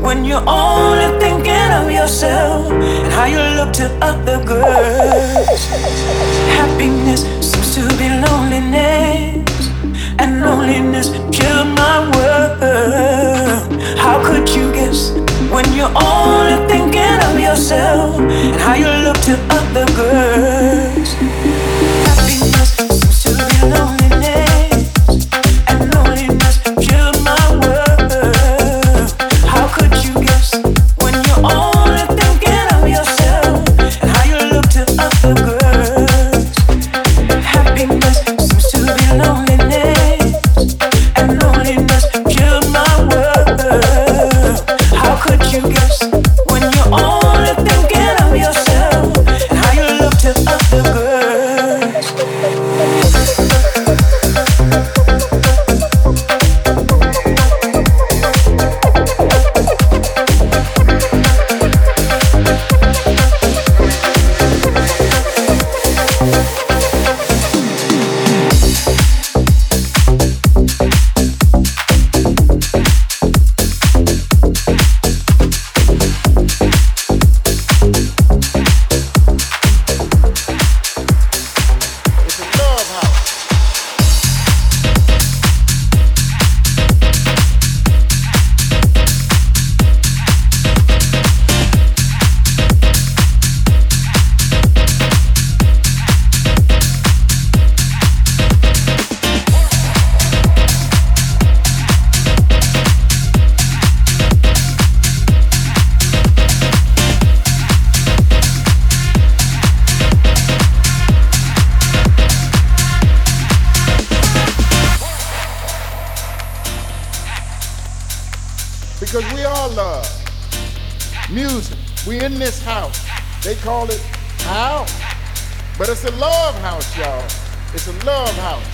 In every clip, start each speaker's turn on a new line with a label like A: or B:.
A: when you're
B: only thinking of yourself and how you look to other
C: girls. Happiness seems to be
D: loneliness, and loneliness killed my world. How could you guess when you're only thinking of yourself and how you
E: look to other girls? love. Music. We in this house. They call it house. But it's a love
F: house, y'all. It's a love house.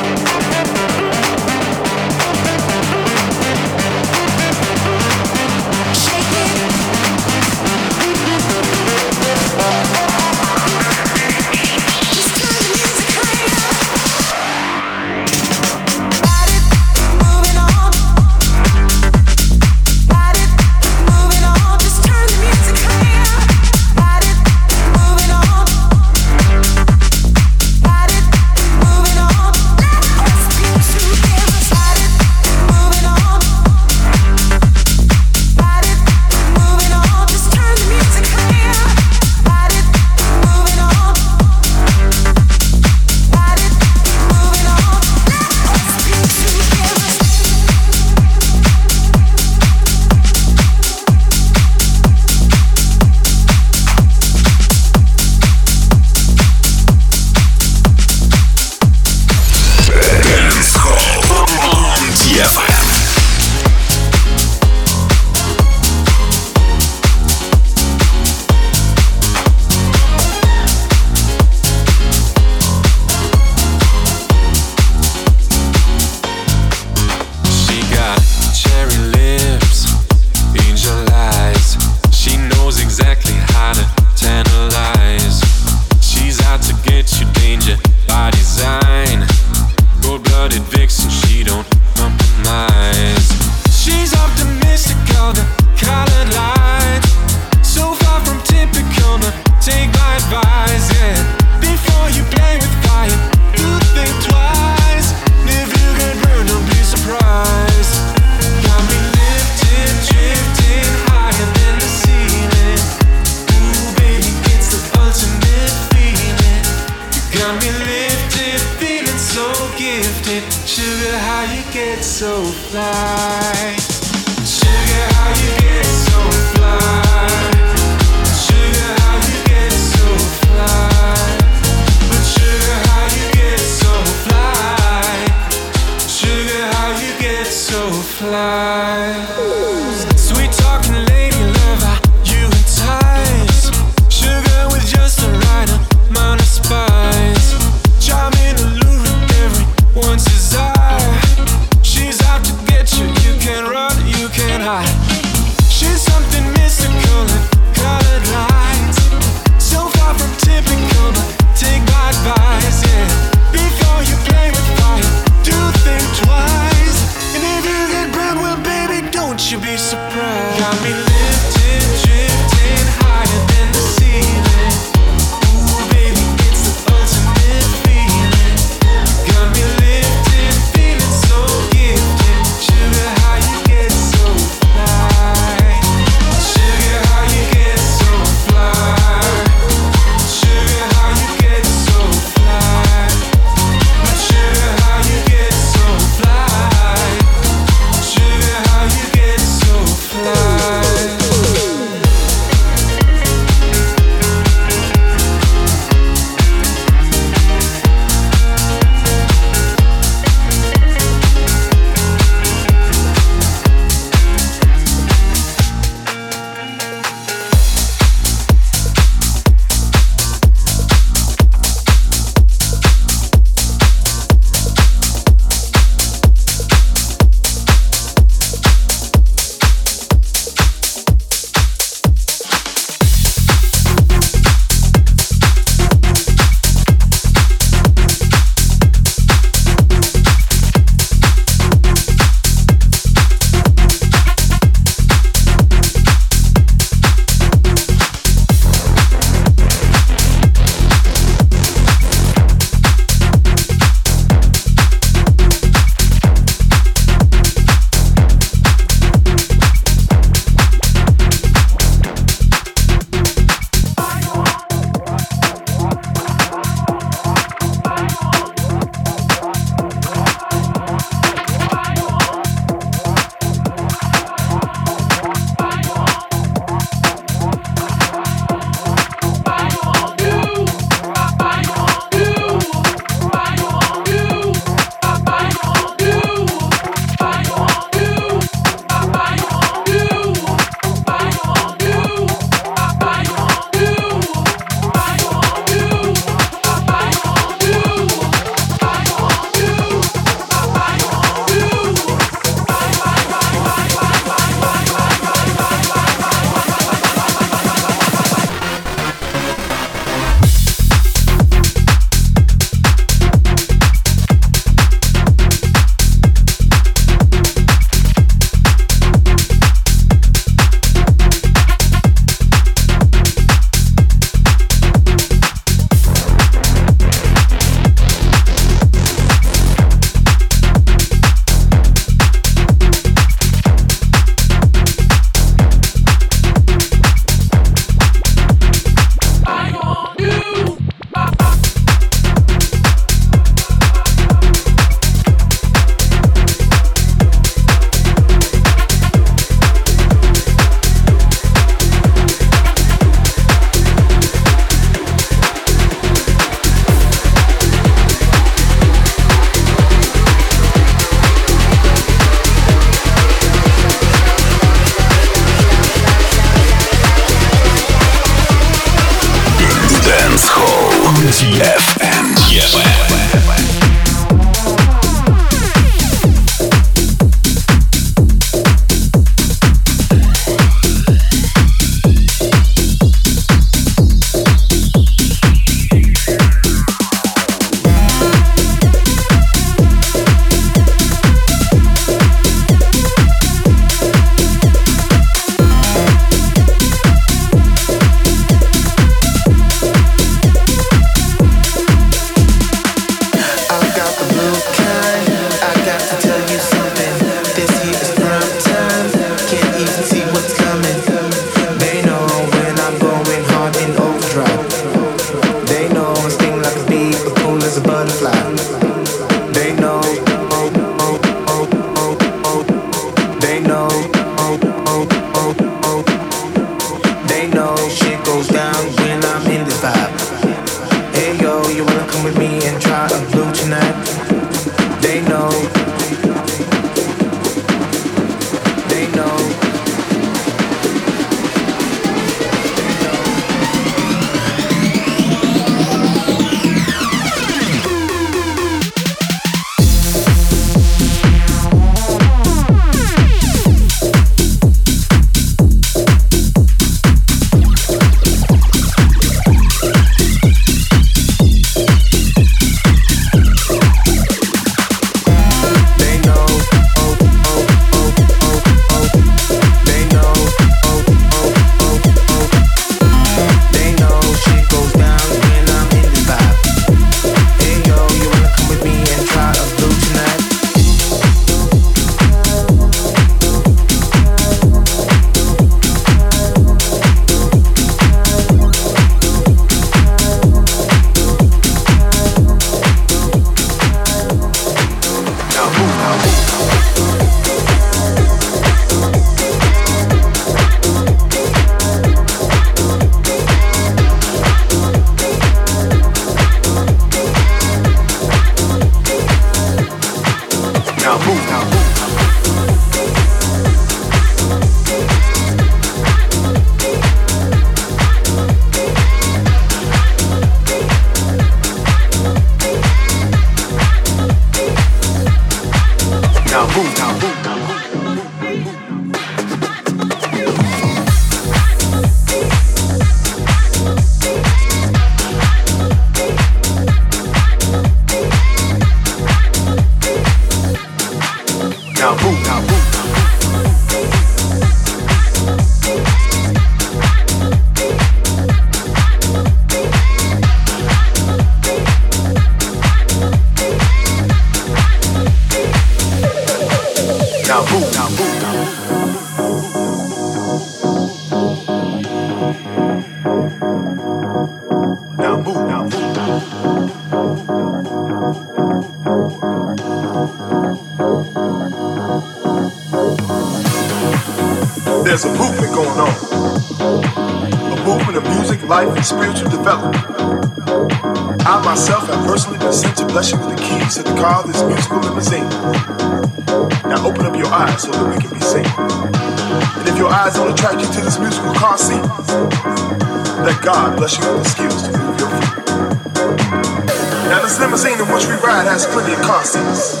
F: process,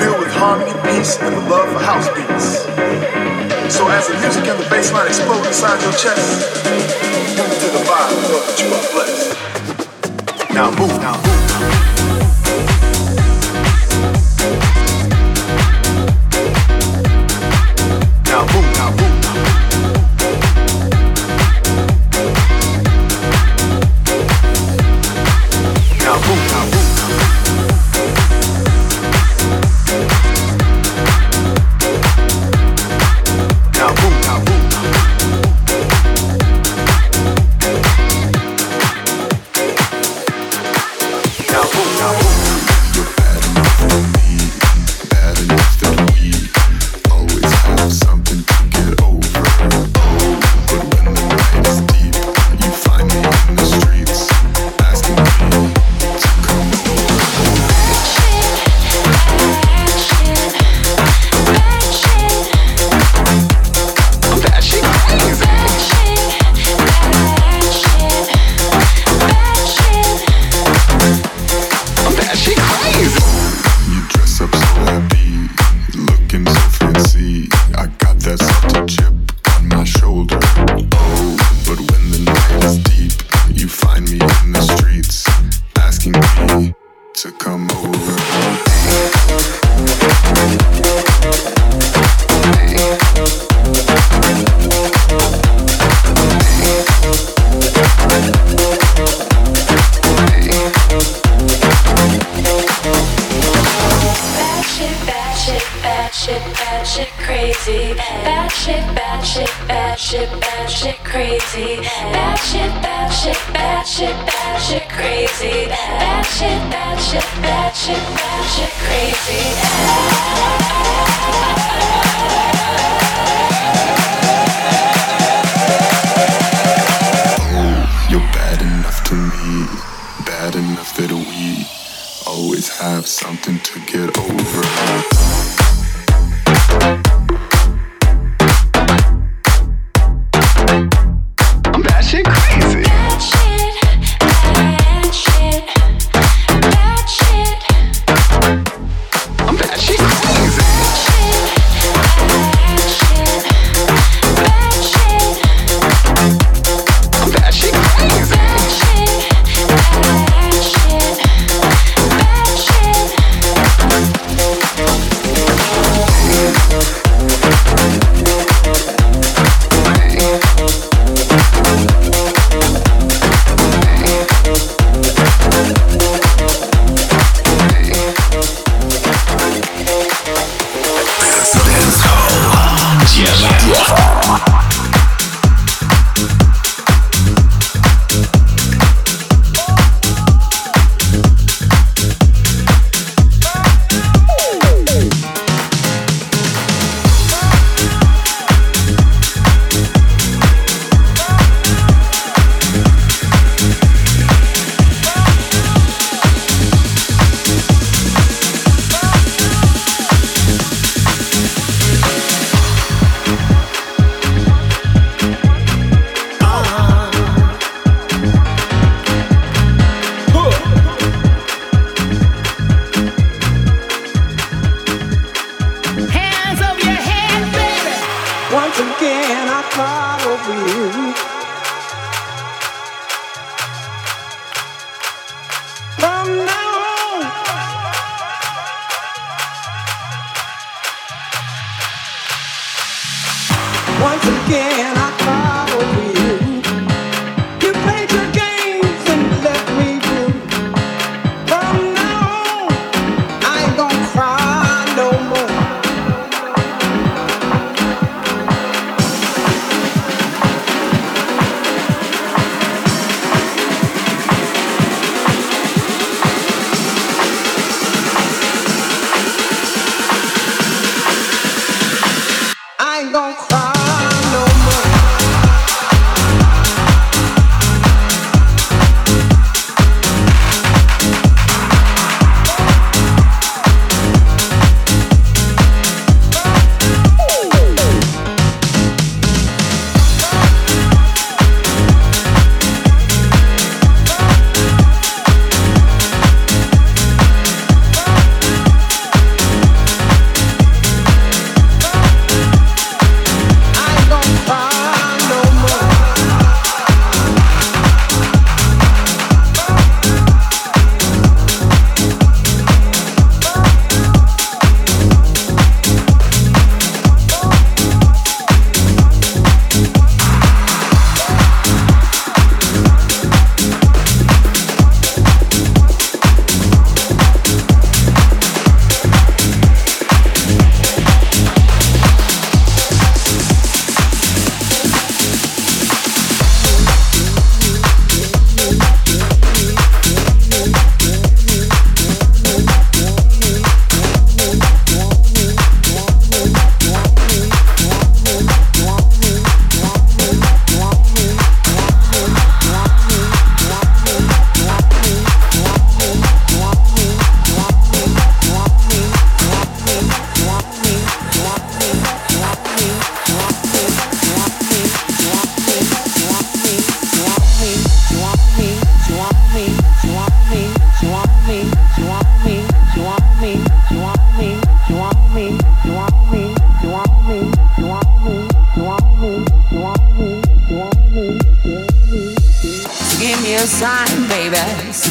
F: filled with harmony, peace, and the love for house beats. So as the music and the bass line explode inside your chest, move to the vibe, know that you are blessed. Now move, now move.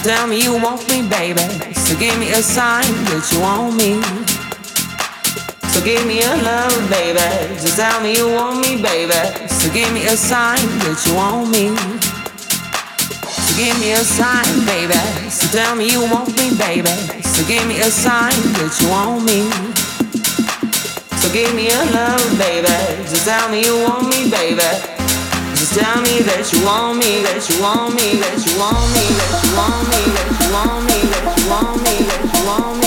G: Tell me you want me, baby. So give me a sign that you want me. So give me a love, baby. So tell me you want me, baby. So give me a sign that you want me. So give me a sign, baby. So tell me you want me, baby. So give me a sign that you want me. So give me a love, baby. Just tell me you want me, baby. Just tell me that you want me, that you want me, that you want me, that you want me, that you want me, that you want me, that you want me,